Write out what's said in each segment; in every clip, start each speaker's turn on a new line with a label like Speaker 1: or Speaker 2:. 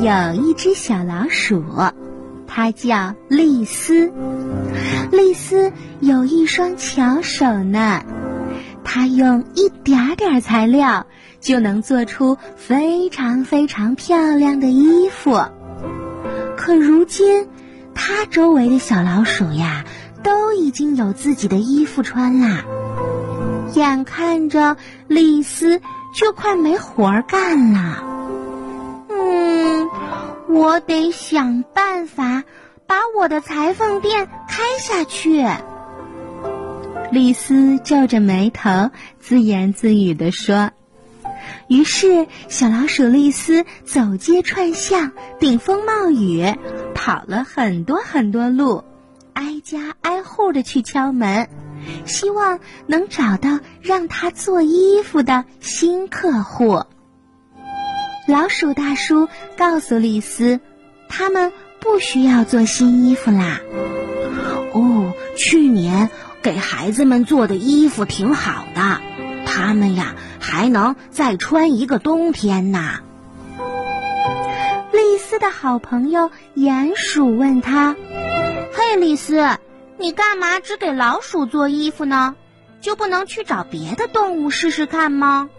Speaker 1: 有一只小老鼠，它叫丽丝。丽丝有一双巧手呢，它用一点点材料就能做出非常非常漂亮的衣服。可如今，它周围的小老鼠呀，都已经有自己的衣服穿啦。眼看着丽丝就快没活儿干了。我得想办法把我的裁缝店开下去。丽丝皱着眉头，自言自语地说。于是，小老鼠丽丝走街串巷，顶风冒雨，跑了很多很多路，挨家挨户的去敲门，希望能找到让她做衣服的新客户。老鼠大叔告诉丽丝，他们不需要做新衣服啦。
Speaker 2: 哦，去年给孩子们做的衣服挺好的，他们呀还能再穿一个冬天呢。
Speaker 1: 丽丝的好朋友鼹鼠问他：“嘿，丽丝，你干嘛只给老鼠做衣服呢？就不能去找别的动物试试看吗？”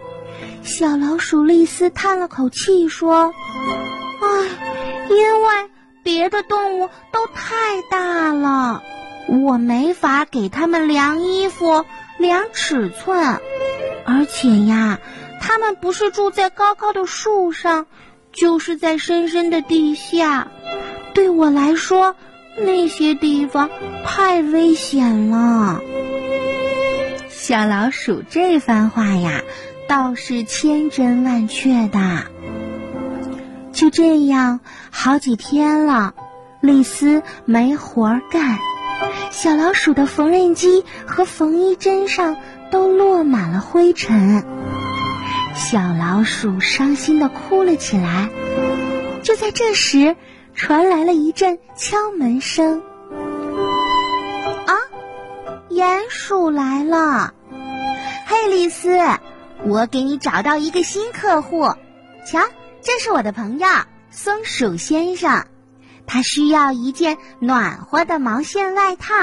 Speaker 1: 小老鼠丽丝叹了口气说：“唉，因为别的动物都太大了，我没法给它们量衣服、量尺寸。而且呀，它们不是住在高高的树上，就是在深深的地下。对我来说，那些地方太危险了。”小老鼠这番话呀。倒是千真万确的。就这样，好几天了，丽丝没活干，小老鼠的缝纫机和缝衣针上都落满了灰尘。小老鼠伤心的哭了起来。就在这时，传来了一阵敲门声。啊，鼹鼠来了！嘿，丽丝。我给你找到一个新客户，瞧，这是我的朋友松鼠先生，他需要一件暖和的毛线外套。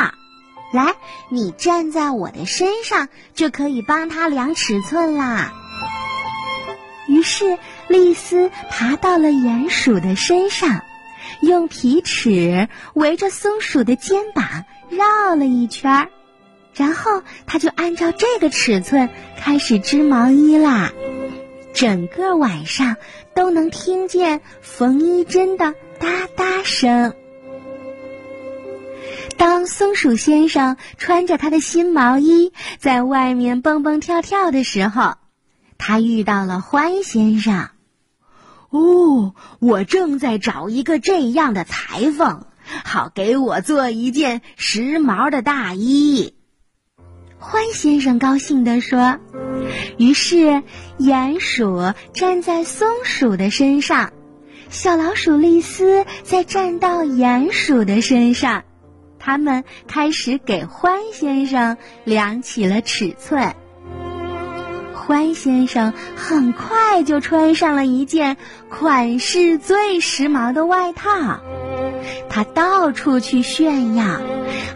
Speaker 1: 来，你站在我的身上，就可以帮他量尺寸啦。于是，丽丝爬到了鼹鼠的身上，用皮尺围着松鼠的肩膀绕了一圈儿。然后他就按照这个尺寸开始织毛衣啦，整个晚上都能听见缝衣针的哒哒声。当松鼠先生穿着他的新毛衣在外面蹦蹦跳跳的时候，他遇到了欢先生。
Speaker 2: 哦，我正在找一个这样的裁缝，好给我做一件时髦的大衣。
Speaker 1: 獾先生高兴地说：“于是，鼹鼠站在松鼠的身上，小老鼠丽丝再站到鼹鼠的身上，他们开始给獾先生量起了尺寸。欢先生很快就穿上了一件款式最时髦的外套。”他到处去炫耀，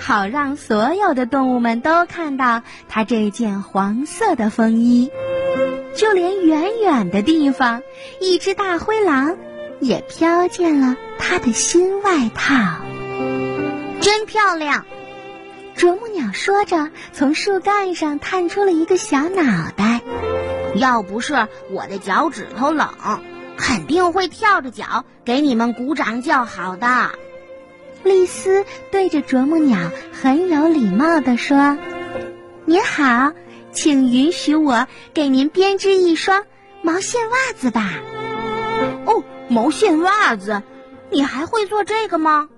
Speaker 1: 好让所有的动物们都看到他这件黄色的风衣。就连远远的地方，一只大灰狼也飘见了他的新外套。真漂亮！啄木鸟说着，从树干上探出了一个小脑袋。
Speaker 2: 要不是我的脚趾头冷，肯定会跳着脚给你们鼓掌叫好的。
Speaker 1: 丽丝对着啄木鸟很有礼貌地说：“您好，请允许我给您编织一双毛线袜子吧。”“
Speaker 2: 哦，毛线袜子，你还会做这个吗？”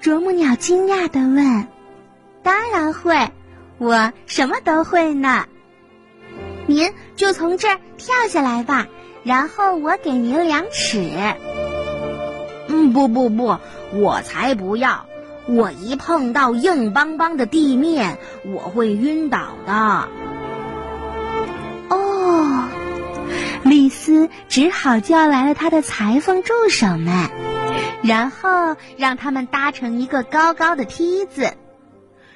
Speaker 1: 啄木鸟惊讶地问。“当然会，我什么都会呢。您就从这儿跳下来吧，然后我给您量尺。”“
Speaker 2: 嗯，不不不。”我才不要！我一碰到硬邦邦的地面，我会晕倒的。
Speaker 1: 哦，
Speaker 2: 丽丝只好叫来了她的裁缝助手们，然后让他们搭成一个高高的梯子。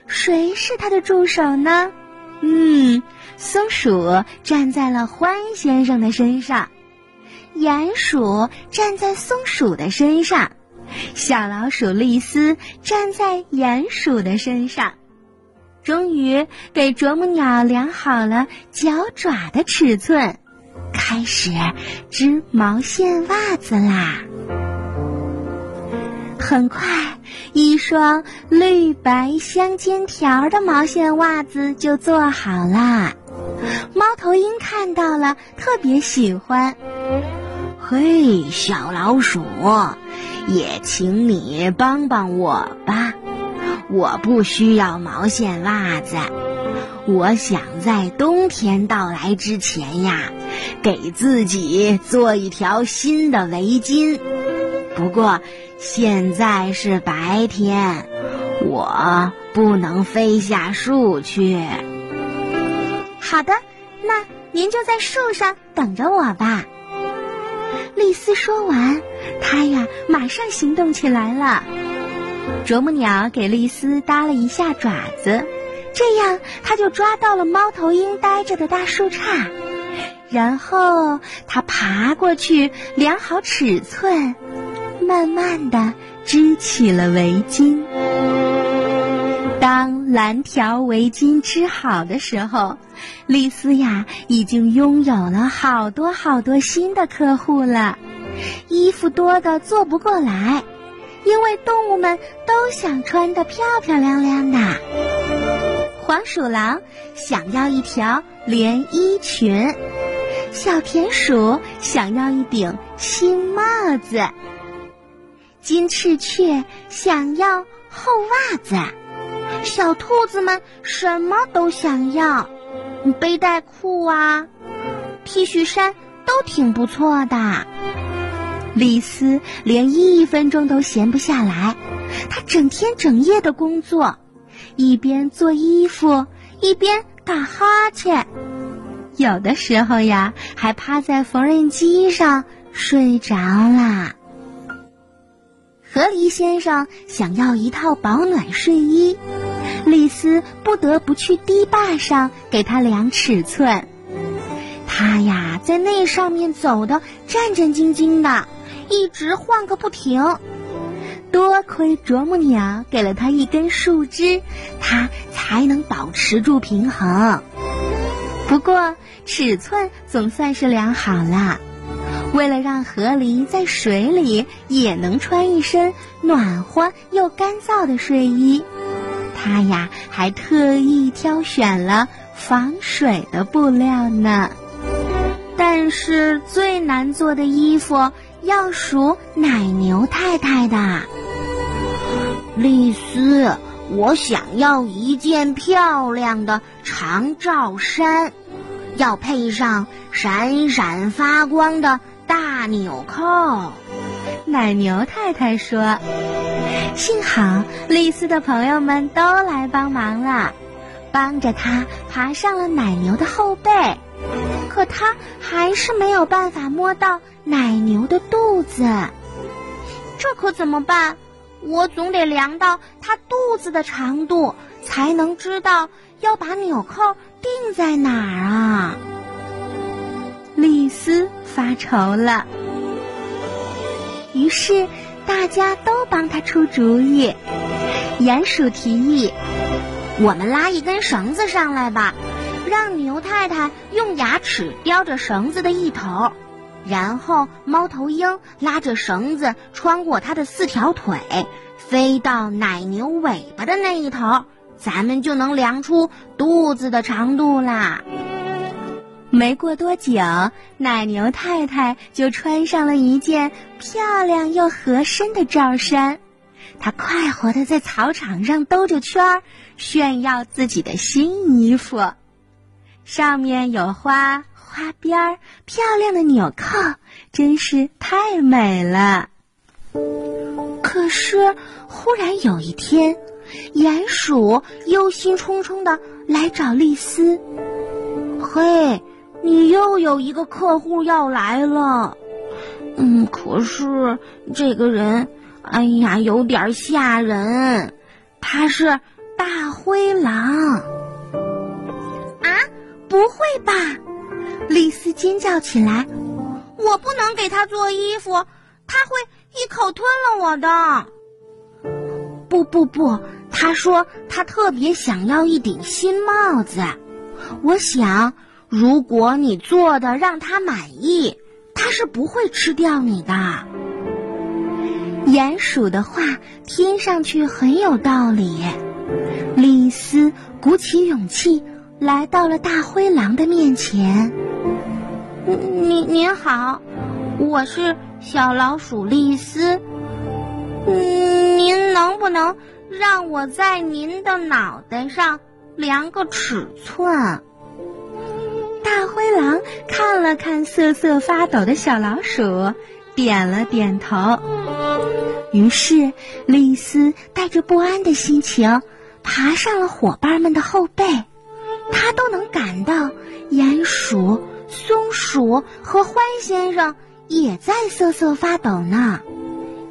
Speaker 2: 谁是他的助手呢？嗯，松鼠站在了獾先生的身上，鼹鼠站在松鼠的身上，小老鼠丽丝站在鼹鼠的身上。终于给啄木鸟量好了脚爪的尺寸，开始织毛线袜子啦。很快，一双绿白相间条的毛线袜子就做好啦。猫头鹰看到了，特别喜欢。
Speaker 3: 嘿，小老鼠，也请你帮帮我吧。我不需要毛线袜子，我想在冬天到来之前呀，给自己做一条新的围巾。不过。现在是白天，我不能飞下树去。
Speaker 1: 好的，那您就在树上等着我吧。
Speaker 2: 丽丝说完，她呀马上行动起来了。啄木鸟给丽丝搭了一下爪子，这样它就抓到了猫头鹰待着的大树杈，然后它爬过去量好尺寸。慢慢的织起了围巾。当蓝条围巾织好的时候，丽丝呀已经拥有了好多好多新的客户了。衣服多的做不过来，因为动物们都想穿得漂漂亮亮的。黄鼠狼想要一条连衣裙，小田鼠想要一顶新帽子。金翅雀想要厚袜子，小兔子们什么都想要，背带裤啊、T 恤衫都挺不错的。丽丝连一分钟都闲不下来，她整天整夜的工作，一边做衣服一边打哈欠，有的时候呀还趴在缝纫机上睡着啦。河狸先生想要一套保暖睡衣，丽丝不得不去堤坝上给他量尺寸。他呀，在那上面走的战战兢兢的，一直晃个不停。多亏啄木鸟给了他一根树枝，他才能保持住平衡。不过，尺寸总算是量好了。为了让河狸在水里也能穿一身暖和又干燥的睡衣，他呀还特意挑选了防水的布料呢。但是最难做的衣服要数奶牛太太的。
Speaker 3: 丽丝，我想要一件漂亮的长罩衫，要配上闪闪发光的。大纽扣，
Speaker 2: 奶牛太太说：“幸好丽丝的朋友们都来帮忙了，帮着她爬上了奶牛的后背。可她还是没有办法摸到奶牛的肚子，
Speaker 1: 这可怎么办？我总得量到它肚子的长度，才能知道要把纽扣钉在哪儿啊。”
Speaker 2: 丽丝发愁了，于是大家都帮他出主意。鼹鼠提议：“
Speaker 1: 我们拉一根绳子上来吧，让牛太太用牙齿叼着绳子的一头，然后猫头鹰拉着绳子穿过它的四条腿，飞到奶牛尾巴的那一头，咱们就能量出肚子的长度啦。”
Speaker 2: 没过多久，奶牛太太就穿上了一件漂亮又合身的罩衫。她快活的在草场上兜着圈儿，炫耀自己的新衣服，上面有花花边儿，漂亮的纽扣，真是太美了。可是，忽然有一天，鼹鼠忧心忡忡的来找丽丝：“
Speaker 3: 嘿。”
Speaker 1: 你又有一个客户要来了。嗯，可是这个人，哎呀，有点吓人。他是大灰狼。
Speaker 2: 啊，不会吧！丽丝尖叫起来。
Speaker 1: 我不能给他做衣服，他会一口吞了我的。不不不，他说他特别想要一顶新帽子。我想，如果你做的让他满意，他是不会吃掉你的。
Speaker 2: 鼹鼠的话听上去很有道理。丽丝鼓起勇气来到了大灰狼的面前。
Speaker 1: 您您好，我是小老鼠丽丝。您能不能让我在您的脑袋上量个尺寸？
Speaker 2: 大灰狼看了看瑟瑟发抖的小老鼠，点了点头。于是，丽丝带着不安的心情爬上了伙伴们的后背。她都能感到鼹鼠。松鼠和獾先生也在瑟瑟发抖呢，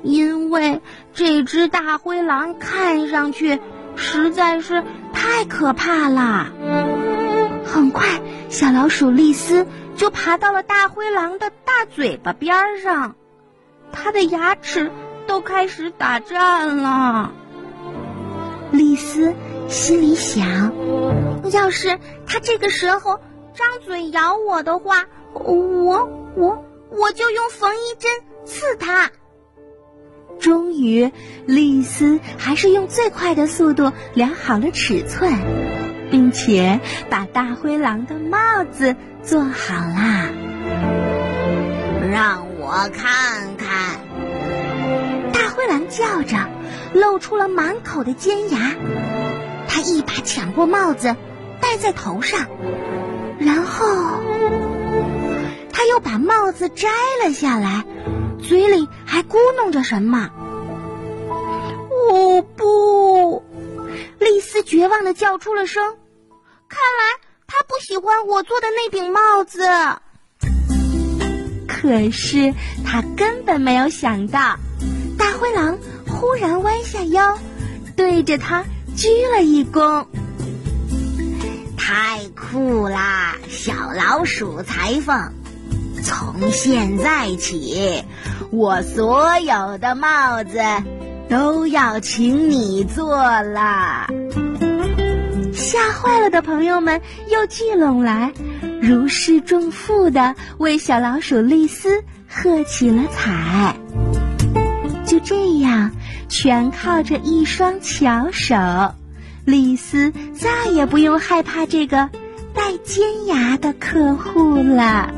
Speaker 1: 因为这只大灰狼看上去实在是太可怕了。
Speaker 2: 很快，小老鼠丽丝就爬到了大灰狼的大嘴巴边上，
Speaker 1: 它的牙齿都开始打颤了。
Speaker 2: 丽丝心里想：
Speaker 1: 要是它这个时候……张嘴咬我的话，我我我就用缝衣针刺它。
Speaker 2: 终于，丽丝还是用最快的速度量好了尺寸，并且把大灰狼的帽子做好啦。
Speaker 3: 让我看看！
Speaker 2: 大灰狼叫着，露出了满口的尖牙。他一把抢过帽子，戴在头上。然后，他又把帽子摘了下来，嘴里还咕哝着什么。
Speaker 1: 哦不！
Speaker 2: 绝望的叫出了声。
Speaker 1: 看来他不喜欢我做的那顶帽子。
Speaker 2: 可是他根本没有想到，大灰狼忽然弯下腰，对着他鞠了一躬。
Speaker 3: 太酷啦，小老鼠裁缝！从现在起，我所有的帽子都要请你做了。
Speaker 2: 吓坏了的朋友们又聚拢来，如释重负的为小老鼠丽丝喝起了彩。就这样，全靠着一双巧手。丽丝再也不用害怕这个带尖牙的客户了。